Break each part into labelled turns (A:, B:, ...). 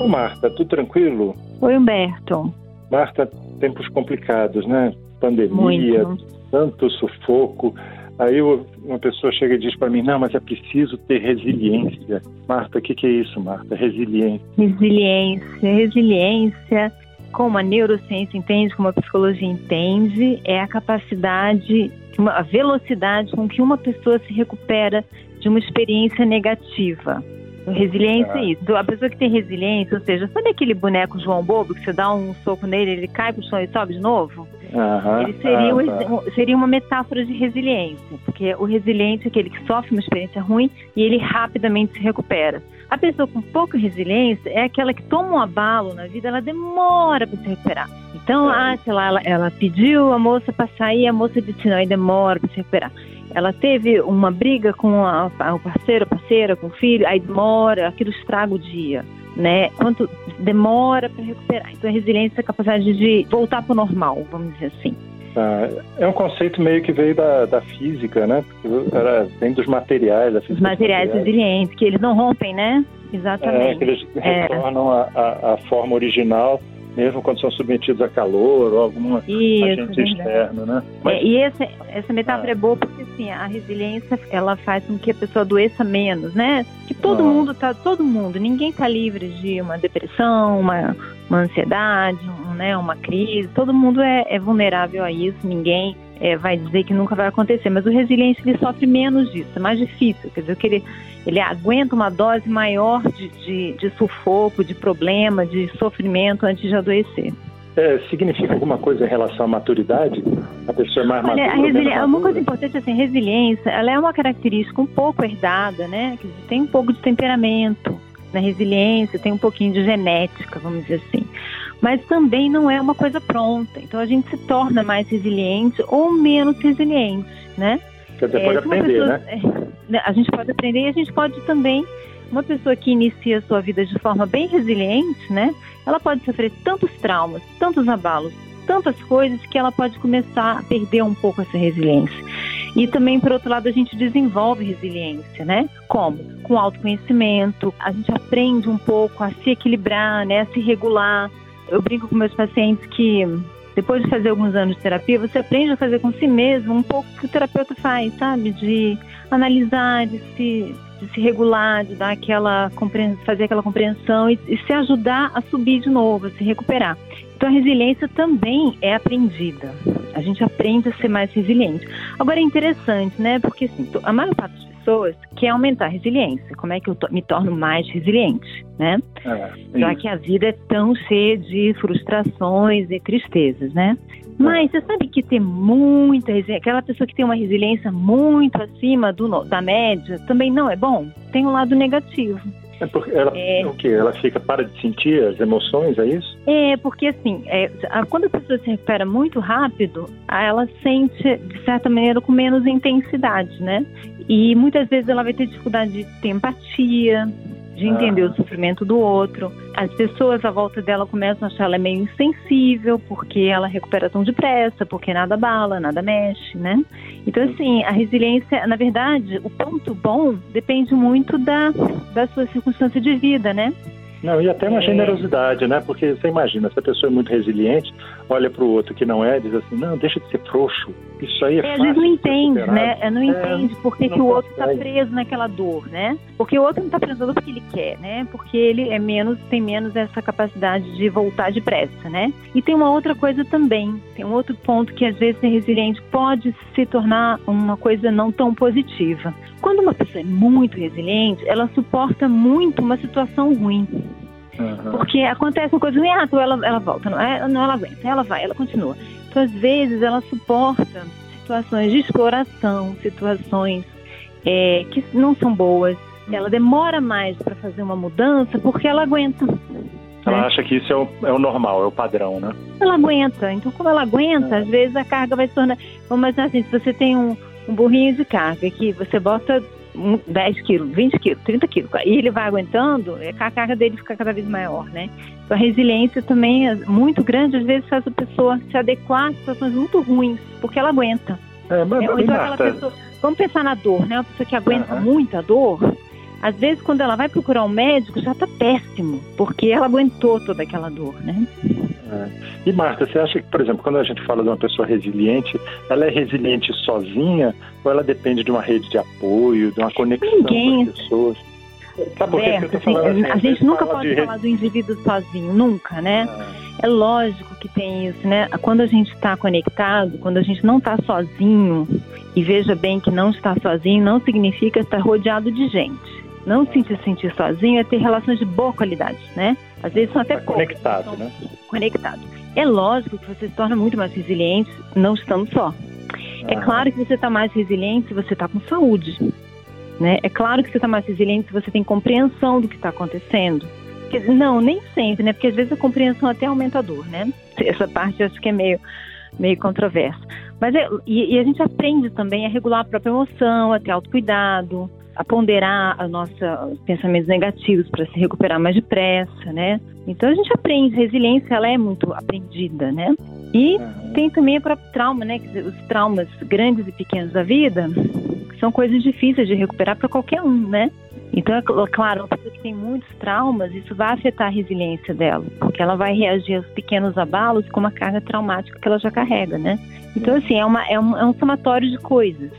A: Ô Marta, tudo tranquilo?
B: Oi, Humberto.
A: Marta, tempos complicados, né? Pandemia,
B: Muito.
A: tanto sufoco. Aí uma pessoa chega e diz para mim, não, mas é preciso ter resiliência. Marta, o que, que é isso, Marta? Resiliência.
B: Resiliência. Resiliência, como a neurociência entende, como a psicologia entende, é a capacidade, a velocidade com que uma pessoa se recupera de uma experiência negativa. Resiliência é isso. A pessoa que tem resiliência, ou seja, sabe aquele boneco João Bobo que você dá um soco nele, ele cai pro chão e sobe de novo?
A: Aham.
B: Ele seria,
A: Ah,
B: um
A: tá.
B: ex- um- seria uma metáfora de resiliência, porque o resiliente é aquele que sofre uma experiência ruim e ele rapidamente se recupera. A pessoa com pouca resiliência é aquela que toma um abalo na vida, ela demora para se recuperar. Então,
A: É.
B: ah, sei lá, ela, ela pediu a moça para sair, a moça disse não, aí demora para se recuperar. Ela teve uma briga com a, o parceiro, a parceira, com o filho, aí demora, aquilo estraga o dia. Né? Quanto demora para recuperar. Então, a resiliência é a capacidade de voltar para o normal, vamos dizer assim.
A: Tá. É um conceito meio que veio da, da física, né? Porque Era, vem dos materiais, da
B: Os
A: física.
B: materiais
A: dos
B: resilientes, que eles não rompem, né?
A: É, que
B: Exatamente.
A: eles
B: É.
A: retornam a forma original, mesmo quando são submetidos a calor ou algum
B: Isso,
A: agente
B: verdade.
A: externo, né?
B: É, e essa, essa metáfora
A: Ah.
B: é boa porque assim, a resiliência ela faz com que a pessoa adoeça menos, né? Que todo
A: Ah.
B: mundo tá, todo mundo, ninguém tá livre de uma depressão, uma, uma ansiedade, um, né, uma crise. Todo mundo é, é vulnerável a isso, ninguém é, vai dizer que nunca vai acontecer. Mas o resiliente ele sofre menos disso, é mais difícil. Quer dizer, que ele, ele aguenta uma dose maior de, de, de sufoco, de problema, de sofrimento antes de adoecer.
A: É, significa alguma coisa em relação à maturidade? A pessoa é mais
B: Olha, a
A: madura, menos
B: resili- uma coisa importante assim, resiliência, ela é uma característica um pouco herdada, né? Dizer, tem um pouco de temperamento na resiliência, tem um pouquinho de genética, vamos dizer assim. Mas também não é uma coisa pronta. Então a gente se torna mais resiliente ou menos resiliente, né?
A: Pode
B: É, uma
A: aprender,
B: pessoa-
A: né?
B: é, a gente pode aprender e a gente pode também, uma pessoa que inicia a sua vida de forma bem resiliente, né? Ela pode sofrer tantos traumas, tantos abalos, tantas coisas que ela pode começar a perder um pouco essa resiliência. E também, por outro lado, a gente desenvolve resiliência, né? Como? Com autoconhecimento, a gente aprende um pouco a se equilibrar, né? A se regular. Eu brinco com meus pacientes que depois de fazer alguns anos de terapia, você aprende a fazer com si mesmo um pouco o que o terapeuta faz, sabe? De analisar, de se, de se regular, de dar aquela fazer aquela compreensão e, e se ajudar a subir de novo, a se recuperar. Então a resiliência também é aprendida. A gente aprende a ser mais resiliente. Agora é interessante, né? Porque assim, a maior parte das pessoas quer aumentar a resiliência. Como é que eu me torno mais resiliente, né?
A: É,
B: já que a vida é tão cheia de frustrações e tristezas, né? Mas você sabe que tem muita resiliência, aquela pessoa que tem uma resiliência muito acima do, da média também não é bom? Tem um lado negativo.
A: É porque ela,
B: É.
A: o quê? Ela fica, para de sentir as emoções, é isso?
B: É, porque assim, é, a- quando a pessoa se recupera muito rápido, ela sente, de certa maneira, com menos intensidade, né? E muitas vezes ela vai ter dificuldade de ter empatia, de
A: Ah.
B: entender o sofrimento do outro. As pessoas à volta dela começam a achar ela meio insensível, porque ela recupera tão depressa, porque nada bala, nada mexe, né? Então, assim, a resiliência, na verdade, o ponto bom depende muito da, da sua circunstância de vida, né?
A: Não, e até uma
B: É.
A: generosidade, né? Porque você imagina, se a pessoa é muito resiliente, olha para o outro que não é, diz assim, não, deixa de ser frouxo. Isso aí é,
B: É, às
A: fácil.
B: vezes não entende,
A: superado."
B: né? É, Não entende por que, que o outro está preso naquela dor, né? Porque o outro não está preso na dor porque ele quer, né? Porque ele é menos, tem menos essa capacidade de voltar depressa, né? E tem uma outra coisa também, tem um outro ponto que às vezes ser resiliente pode se tornar uma coisa não tão positiva. Quando uma pessoa é muito resiliente, ela suporta muito uma situação ruim.
A: Aham.
B: Porque acontece uma coisa ruim, ah, então ela, ela volta, não, é, não, ela aguenta, ela vai, ela continua. Então, às vezes, ela suporta situações de exploração, situações é, que não são boas. Ela demora mais para fazer uma mudança porque ela aguenta.
A: Ela
B: né?
A: acha que isso é o, é o normal, é o padrão, né?
B: Ela aguenta. Então, como ela aguenta,
A: É.
B: às vezes a carga vai se tornar. Vamos imaginar assim: se você tem um, um burrinho de carga que você bota 10 quilos, 20 quilos, 30 quilos, e ele vai aguentando, é a carga dele fica cada vez maior, né? Então, a resiliência também é muito grande, às vezes faz a pessoa se adequar a situações muito ruins, porque ela aguenta.
A: É, mas, mas,
B: então aquela pessoa. Vamos pensar na dor, né? Uma pessoa que aguenta
A: Aham.
B: muito a dor, Às vezes, quando ela vai procurar um médico, já está péssimo, porque ela aguentou toda aquela dor, né?
A: É. E Marta, você acha que, por exemplo, quando a gente fala de uma pessoa resiliente, ela é resiliente sozinha ou ela depende de uma rede de apoio, de uma conexão Ninguém. com as pessoas?
B: Tá porque é, assim, assim, a gente nunca pode de... falar do indivíduo sozinho, nunca, né? É. é lógico que tem isso, né? Quando a gente está conectado, quando a gente não está sozinho, e veja bem que não está sozinho não significa estar rodeado de gente. Não se sentir, sozinho é ter relações de boa qualidade, né? Às vezes são até
A: tá Conectado, né?
B: Conectado. É lógico que você se torna muito mais resiliente não estando só. É ah. É claro que você está mais resiliente se você está com saúde. Né? É claro que você está mais resiliente se você tem compreensão do que está acontecendo. Porque, não, nem sempre, né? Porque às vezes a compreensão até aumenta a dor, né? Essa parte eu acho que é meio, meio controversa. Mas é, e, e, a gente aprende também a regular a própria emoção, a ter autocuidado, a ponderar os nossos pensamentos negativos para se recuperar mais depressa, né? Então a gente aprende, resiliência ela é muito aprendida, né? E tem também o próprio trauma, né? Os traumas grandes e pequenos da vida são coisas difíceis de recuperar para qualquer um, né? Então, é claro, uma pessoa que tem muitos traumas, isso vai afetar a resiliência dela, porque ela vai reagir aos pequenos abalos com uma carga traumática que ela já carrega, né? Então, assim, é, uma, é, um, é um somatório de coisas.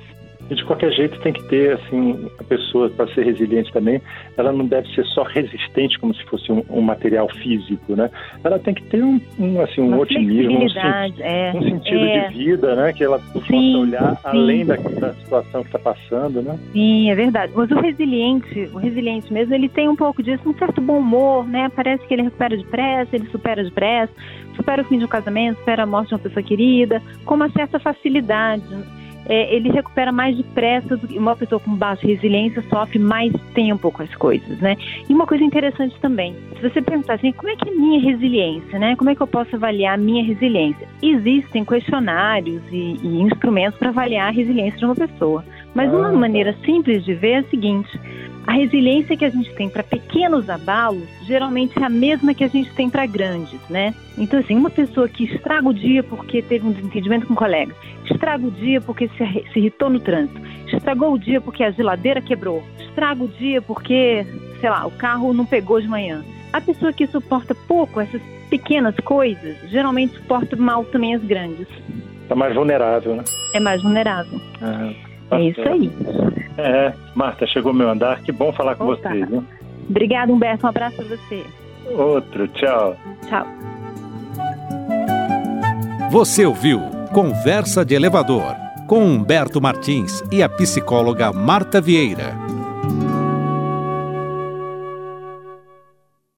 A: E de qualquer jeito tem que ter, assim, a pessoa para ser resiliente também, ela não deve ser só resistente como se fosse um, um material físico, né? Ela tem que ter um, um assim, um Uma otimismo, um, é, um, sentido é. de vida, né? Que ela possa olhar sim. além da, da, situação que está passando, né?
B: Sim, é verdade. Mas o resiliente, o resiliente mesmo, ele tem um pouco disso, um certo bom humor, né? Parece que ele recupera depressa, ele supera depressa, supera o fim de um casamento, supera a morte de uma pessoa querida, com uma certa facilidade é, ele recupera mais depressa do que uma pessoa com baixa resiliência sofre mais tempo com as coisas, né? E uma coisa interessante também, se você perguntar assim, como é que é minha resiliência, né? Como é que eu posso avaliar a minha resiliência? Existem questionários e, e instrumentos para avaliar a resiliência de uma pessoa. Mas uma ah. maneira simples de ver é a seguinte: a resiliência que a gente tem para pequenos abalos geralmente é a mesma que a gente tem para grandes, né? Então, assim, uma pessoa que estraga o dia porque teve um desentendimento com um colega, estraga o dia porque se, se irritou no trânsito, estragou o dia porque a geladeira quebrou, estraga o dia porque, sei lá, o carro não pegou de manhã. A pessoa que suporta pouco essas pequenas coisas, geralmente suporta mal também as grandes.
A: É mais vulnerável, né?
B: É mais vulnerável. é isso aí.
A: É, Marta, chegou meu andar. Que bom falar com Opa. você, viu?
B: Obrigada, Humberto. Um abraço para você.
A: Outro, tchau.
B: Tchau.
C: Você ouviu Conversa de Elevador com Humberto Martins e a psicóloga Marta Vieira.